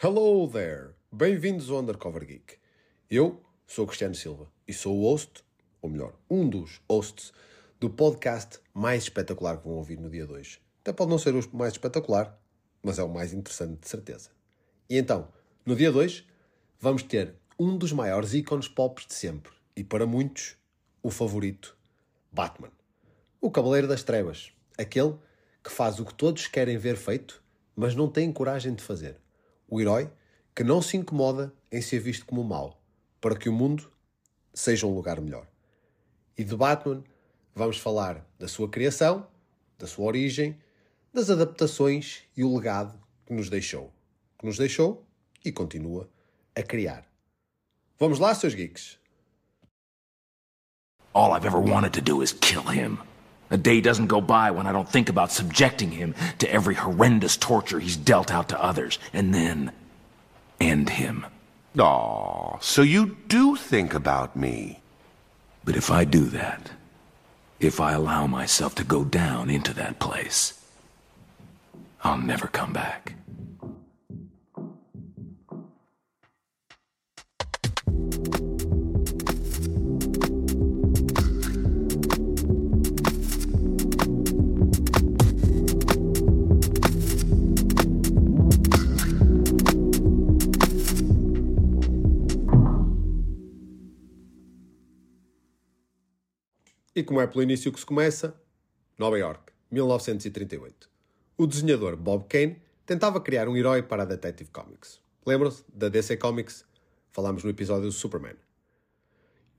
Hello there! Bem-vindos ao Undercover Geek. Eu sou Cristiano Silva e sou o host, ou melhor, um dos hosts, do podcast mais espetacular que vão ouvir no dia 2. Até pode não ser o mais espetacular, mas é o mais interessante de certeza. E então, no dia 2, vamos ter um dos maiores ícones pop de sempre e para muitos, o favorito, Batman. O Cavaleiro das Trevas, aquele que faz o que todos querem ver feito, mas não tem coragem de fazer o herói que não se incomoda em ser visto como mau, para que o mundo seja um lugar melhor. E de Batman vamos falar da sua criação, da sua origem, das adaptações e o legado que nos deixou. Que nos deixou e continua a criar. Vamos lá, seus geeks! All I've ever wanted to do is kill him. A day doesn't go by when I don't think about subjecting him to every horrendous torture he's dealt out to others, and then end him. Aw, so you do think about me. But if I do that, if I allow myself to go down into that place, I'll never come back. Como é pelo início que se começa, Nova York, 1938. O desenhador Bob Kane tentava criar um herói para a Detective Comics. Lembram-se da DC Comics? Falámos no episódio do Superman.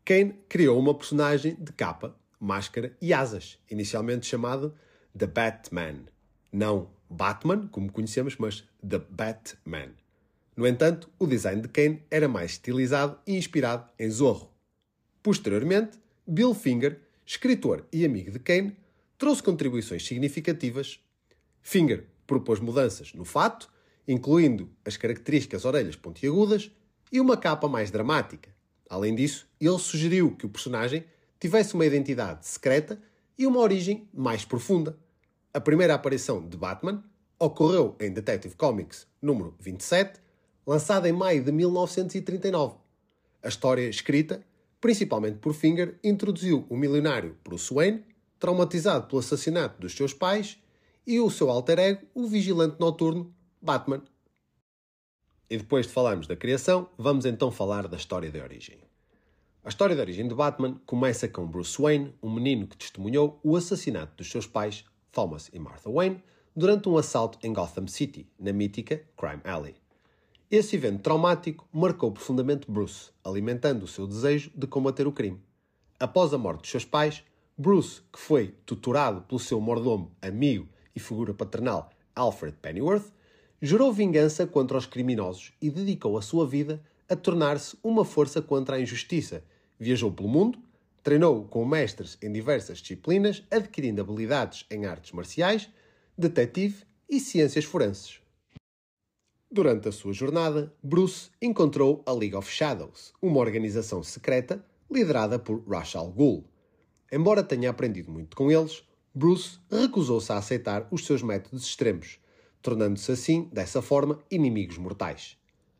Kane criou uma personagem de capa, máscara e asas, inicialmente chamado The Batman. Não Batman, como conhecemos, mas The Batman. No entanto, o design de Kane era mais estilizado e inspirado em Zorro. Posteriormente, Bill Finger escritor e amigo de Kane, trouxe contribuições significativas. Finger propôs mudanças no fato, incluindo as características orelhas pontiagudas e uma capa mais dramática. Além disso, ele sugeriu que o personagem tivesse uma identidade secreta e uma origem mais profunda. A primeira aparição de Batman ocorreu em Detective Comics número 27, lançada em maio de 1939. A história escrita principalmente por Finger, introduziu o milionário Bruce Wayne, traumatizado pelo assassinato dos seus pais, e o seu alter ego, o vigilante noturno Batman. E depois de falarmos da criação, vamos então falar da história de origem. A história de origem de Batman começa com Bruce Wayne, um menino que testemunhou o assassinato dos seus pais, Thomas e Martha Wayne, durante um assalto em Gotham City, na mítica Crime Alley. Esse evento traumático marcou profundamente Bruce, alimentando o seu desejo de combater o crime. Após a morte dos seus pais, Bruce, que foi tutorado pelo seu mordomo, amigo e figura paternal Alfred Pennyworth, jurou vingança contra os criminosos e dedicou a sua vida a tornar-se uma força contra a injustiça. Viajou pelo mundo, treinou com mestres em diversas disciplinas, adquirindo habilidades em artes marciais, detetive e ciências forenses. Durante a sua jornada, Bruce encontrou a League of Shadows, uma organização secreta liderada por Ra's al Ghul. Embora tenha aprendido muito com eles, Bruce recusou-se a aceitar os seus métodos extremos, tornando-se assim, dessa forma, inimigos mortais.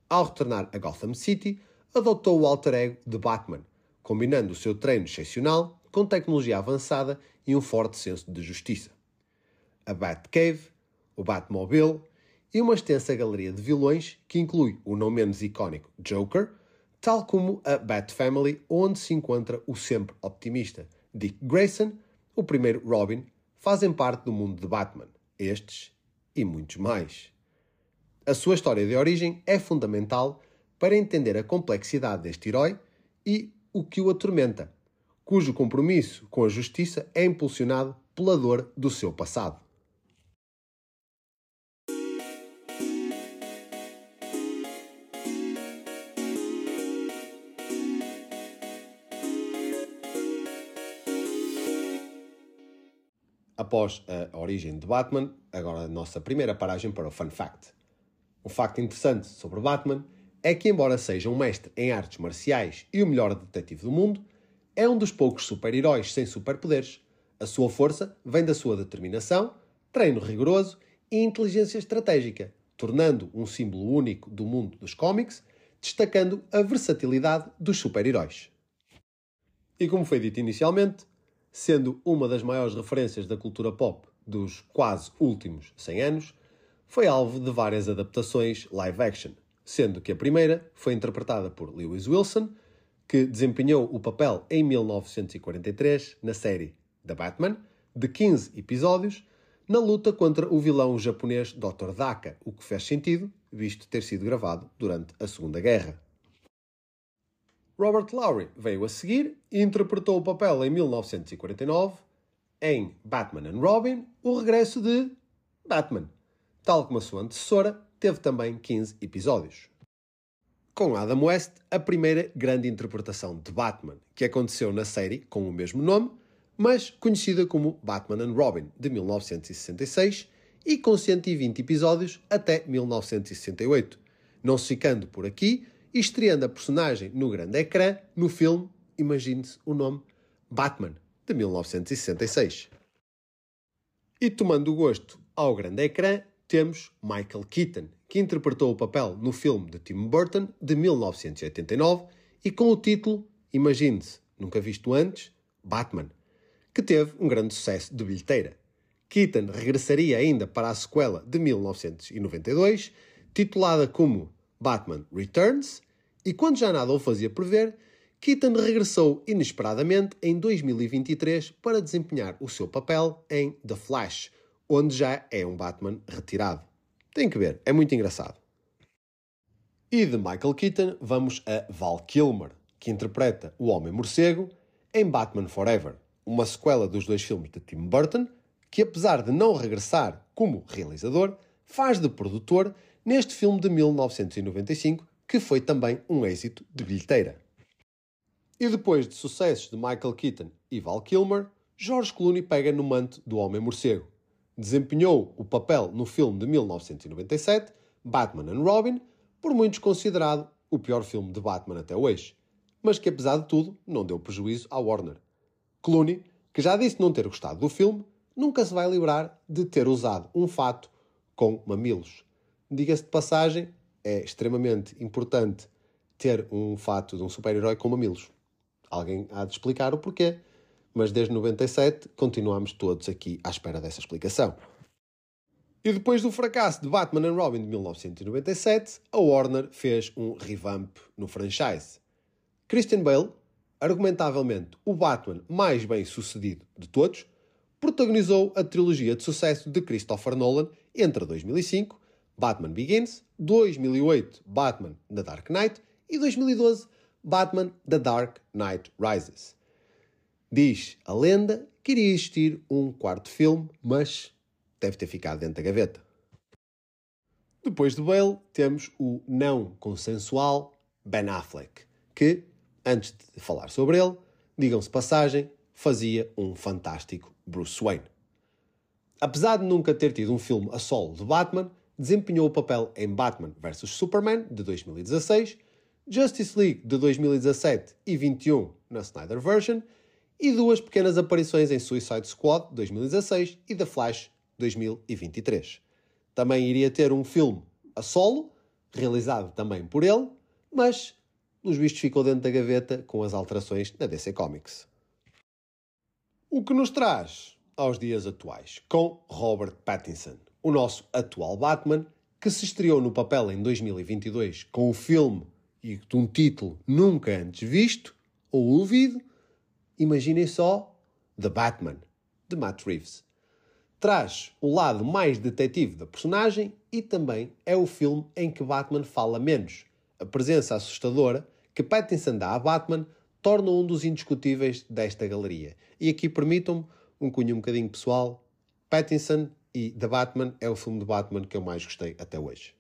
Ao retornar a Gotham City, adotou o alter ego de Batman, combinando o seu treino excepcional com tecnologia avançada e um forte senso de justiça. A Batcave, o Batmobile e uma extensa galeria de vilões que inclui o não menos icónico Joker, tal como a Bat Family, onde se encontra o sempre optimista Dick Grayson, o primeiro Robin, fazem parte do mundo de Batman. Estes e muitos mais. A sua história de origem é fundamental para entender a complexidade deste herói e o que o atormenta, cujo compromisso com a justiça é impulsionado pela dor do seu passado. Após a origem de Batman, agora a nossa primeira paragem para o Fun Fact. Um facto interessante sobre Batman é que, embora seja um mestre em artes marciais e o melhor detetive do mundo, é um dos poucos super-heróis sem superpoderes. A sua força vem da sua determinação, treino rigoroso e inteligência estratégica, tornando um símbolo único do mundo dos cómics, destacando a versatilidade dos super-heróis. E como foi dito inicialmente, sendo uma das maiores referências da cultura pop dos quase últimos 100 anos, foi alvo de várias adaptações live action, sendo que a primeira foi interpretada por Lewis Wilson, que desempenhou o papel em 1943 na série The Batman, de 15 episódios, na luta contra o vilão japonês Dr. Daka, o que fez sentido, visto ter sido gravado durante a Segunda Guerra. Robert Lowry veio a seguir e interpretou o papel em 1949 em Batman and Robin, o regresso de Batman. Tal como a sua antecessora, teve também 15 episódios. Com Adam West, a primeira grande interpretação de Batman, que aconteceu na série com o mesmo nome, mas conhecida como Batman and Robin, de 1966, e com 120 episódios até 1968, não se ficando por aqui estreando a personagem no grande ecrã no filme, imagine-se o nome, Batman, de 1966. E tomando gosto ao grande ecrã, temos Michael Keaton, que interpretou o papel no filme de Tim Burton de 1989 e com o título, imagine-se, nunca visto antes, Batman que teve um grande sucesso de bilheteira. Keaton regressaria ainda para a sequela de 1992, titulada como Batman Returns, e quando já nada o fazia prever, Keaton regressou inesperadamente em 2023 para desempenhar o seu papel em The Flash, onde já é um Batman retirado. Tem que ver, é muito engraçado. E de Michael Keaton vamos a Val Kilmer, que interpreta o Homem Morcego em Batman Forever uma sequela dos dois filmes de Tim Burton, que apesar de não regressar como realizador, faz de produtor neste filme de 1995, que foi também um êxito de bilheteira. E depois de sucessos de Michael Keaton e Val Kilmer, George Clooney pega no manto do Homem Morcego. Desempenhou o papel no filme de 1997, Batman and Robin, por muitos considerado o pior filme de Batman até hoje, mas que apesar de tudo não deu prejuízo à Warner. Clooney, que já disse não ter gostado do filme, nunca se vai livrar de ter usado um fato com mamilos. Diga-se de passagem, é extremamente importante ter um fato de um super-herói com mamilos. Alguém há de explicar o porquê, mas desde 97 continuamos todos aqui à espera dessa explicação. E depois do fracasso de Batman and Robin de 1997, a Warner fez um revamp no franchise. Christian Bale argumentavelmente o Batman mais bem sucedido de todos, protagonizou a trilogia de sucesso de Christopher Nolan entre 2005, Batman Begins, 2008, Batman The Dark Knight e 2012, Batman The Dark Knight Rises. Diz a lenda que iria existir um quarto filme, mas deve ter ficado dentro da gaveta. Depois de Bale, temos o não consensual Ben Affleck, que antes de falar sobre ele, digam-se passagem, fazia um fantástico Bruce Wayne. Apesar de nunca ter tido um filme a solo de Batman, desempenhou o papel em Batman vs Superman de 2016, Justice League de 2017 e 21 na Snyder Version e duas pequenas aparições em Suicide Squad 2016 e The Flash 2023. Também iria ter um filme a solo, realizado também por ele, mas nos vistos ficou dentro da gaveta com as alterações na DC Comics. O que nos traz aos dias atuais, com Robert Pattinson, o nosso atual Batman, que se estreou no papel em 2022 com o filme e de um título nunca antes visto ou ouvido, imaginem só The Batman, de Matt Reeves. Traz o lado mais detetive da personagem e também é o filme em que Batman fala menos, a presença assustadora que Pattinson dá a Batman torna um dos indiscutíveis desta galeria. E aqui permitam-me um cunho um bocadinho pessoal. Pattinson e The Batman é o filme de Batman que eu mais gostei até hoje.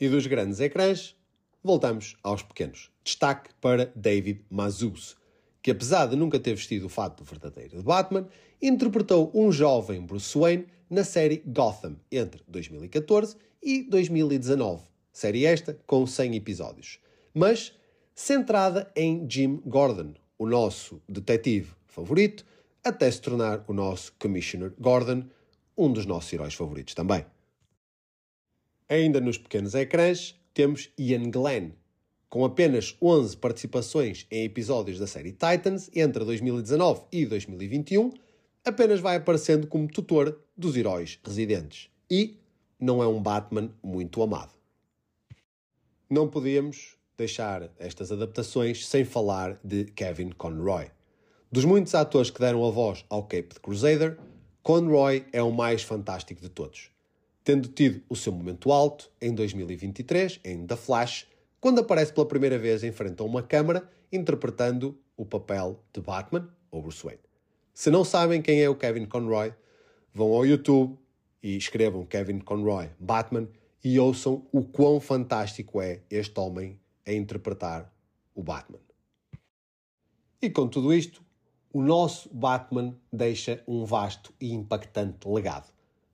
E dos grandes ecrãs, voltamos aos pequenos. Destaque para David Mazouz, que apesar de nunca ter vestido o fato verdadeiro de Batman, interpretou um jovem Bruce Wayne na série Gotham entre 2014 e 2019 série esta com 100 episódios, mas centrada em Jim Gordon, o nosso detetive favorito, até se tornar o nosso Commissioner Gordon, um dos nossos heróis favoritos também. Ainda nos pequenos ecrãs, temos Ian Glenn, com apenas 11 participações em episódios da série Titans entre 2019 e 2021, apenas vai aparecendo como tutor dos heróis residentes. E não é um Batman muito amado. Não podíamos deixar estas adaptações sem falar de Kevin Conroy. Dos muitos atores que deram a voz ao Cape Crusader, Conroy é o mais fantástico de todos, tendo tido o seu momento alto em 2023 em The Flash, quando aparece pela primeira vez em frente a uma câmara interpretando o papel de Batman ou Bruce Wayne. Se não sabem quem é o Kevin Conroy, vão ao YouTube e escrevam Kevin Conroy Batman e ouçam o quão fantástico é este homem a interpretar o Batman. E com tudo isto, o nosso Batman deixa um vasto e impactante legado,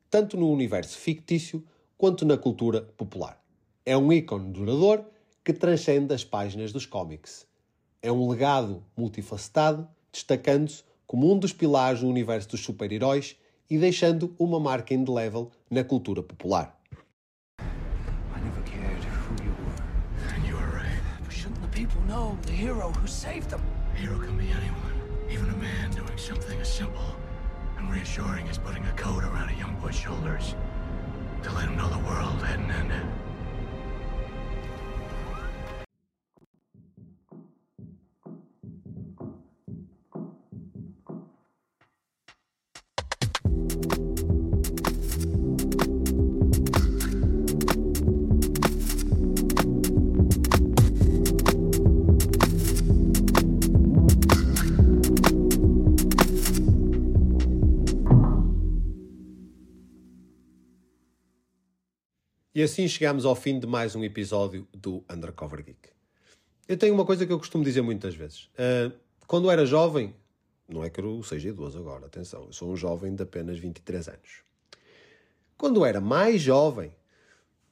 tanto no universo fictício quanto na cultura popular. É um ícone duradouro que transcende as páginas dos cómics. É um legado multifacetado, destacando-se como um dos pilares do universo dos super-heróis e deixando uma marca indelével na cultura popular. Right. Hero can be anyone, even a man doing something as simple and reassuring as putting a coat around a young boy's shoulders to let him know the world hadn't ended. E assim chegamos ao fim de mais um episódio do Undercover Geek. Eu tenho uma coisa que eu costumo dizer muitas vezes. Uh, quando era jovem, não é que eu seja idoso agora, atenção, eu sou um jovem de apenas 23 anos. Quando era mais jovem,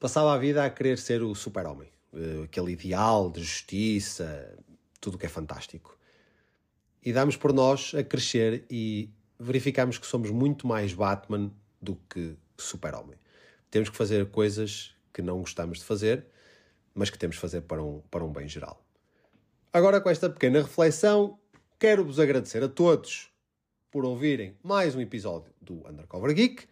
passava a vida a querer ser o super-homem. Uh, aquele ideal de justiça, tudo o que é fantástico. E damos por nós a crescer e verificamos que somos muito mais Batman do que super-homem temos que fazer coisas que não gostamos de fazer, mas que temos de fazer para um, para um bem geral. Agora, com esta pequena reflexão, quero-vos agradecer a todos por ouvirem mais um episódio do Undercover Geek.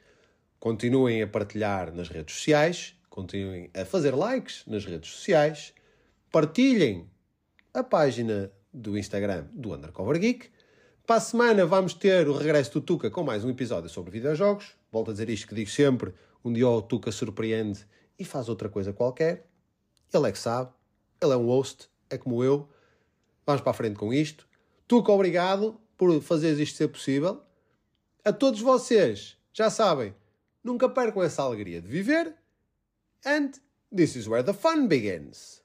Continuem a partilhar nas redes sociais, continuem a fazer likes nas redes sociais, partilhem a página do Instagram do Undercover Geek. Para a semana vamos ter o regresso do Tuca com mais um episódio sobre videojogos. Volto a dizer isto que digo sempre: um dia o Tuca surpreende e faz outra coisa qualquer. Ele é que sabe. Ele é um host, é como eu. Vamos para a frente com isto. Tuca, obrigado por fazeres isto ser possível. A todos vocês, já sabem, nunca percam essa alegria de viver. And this is where the fun begins.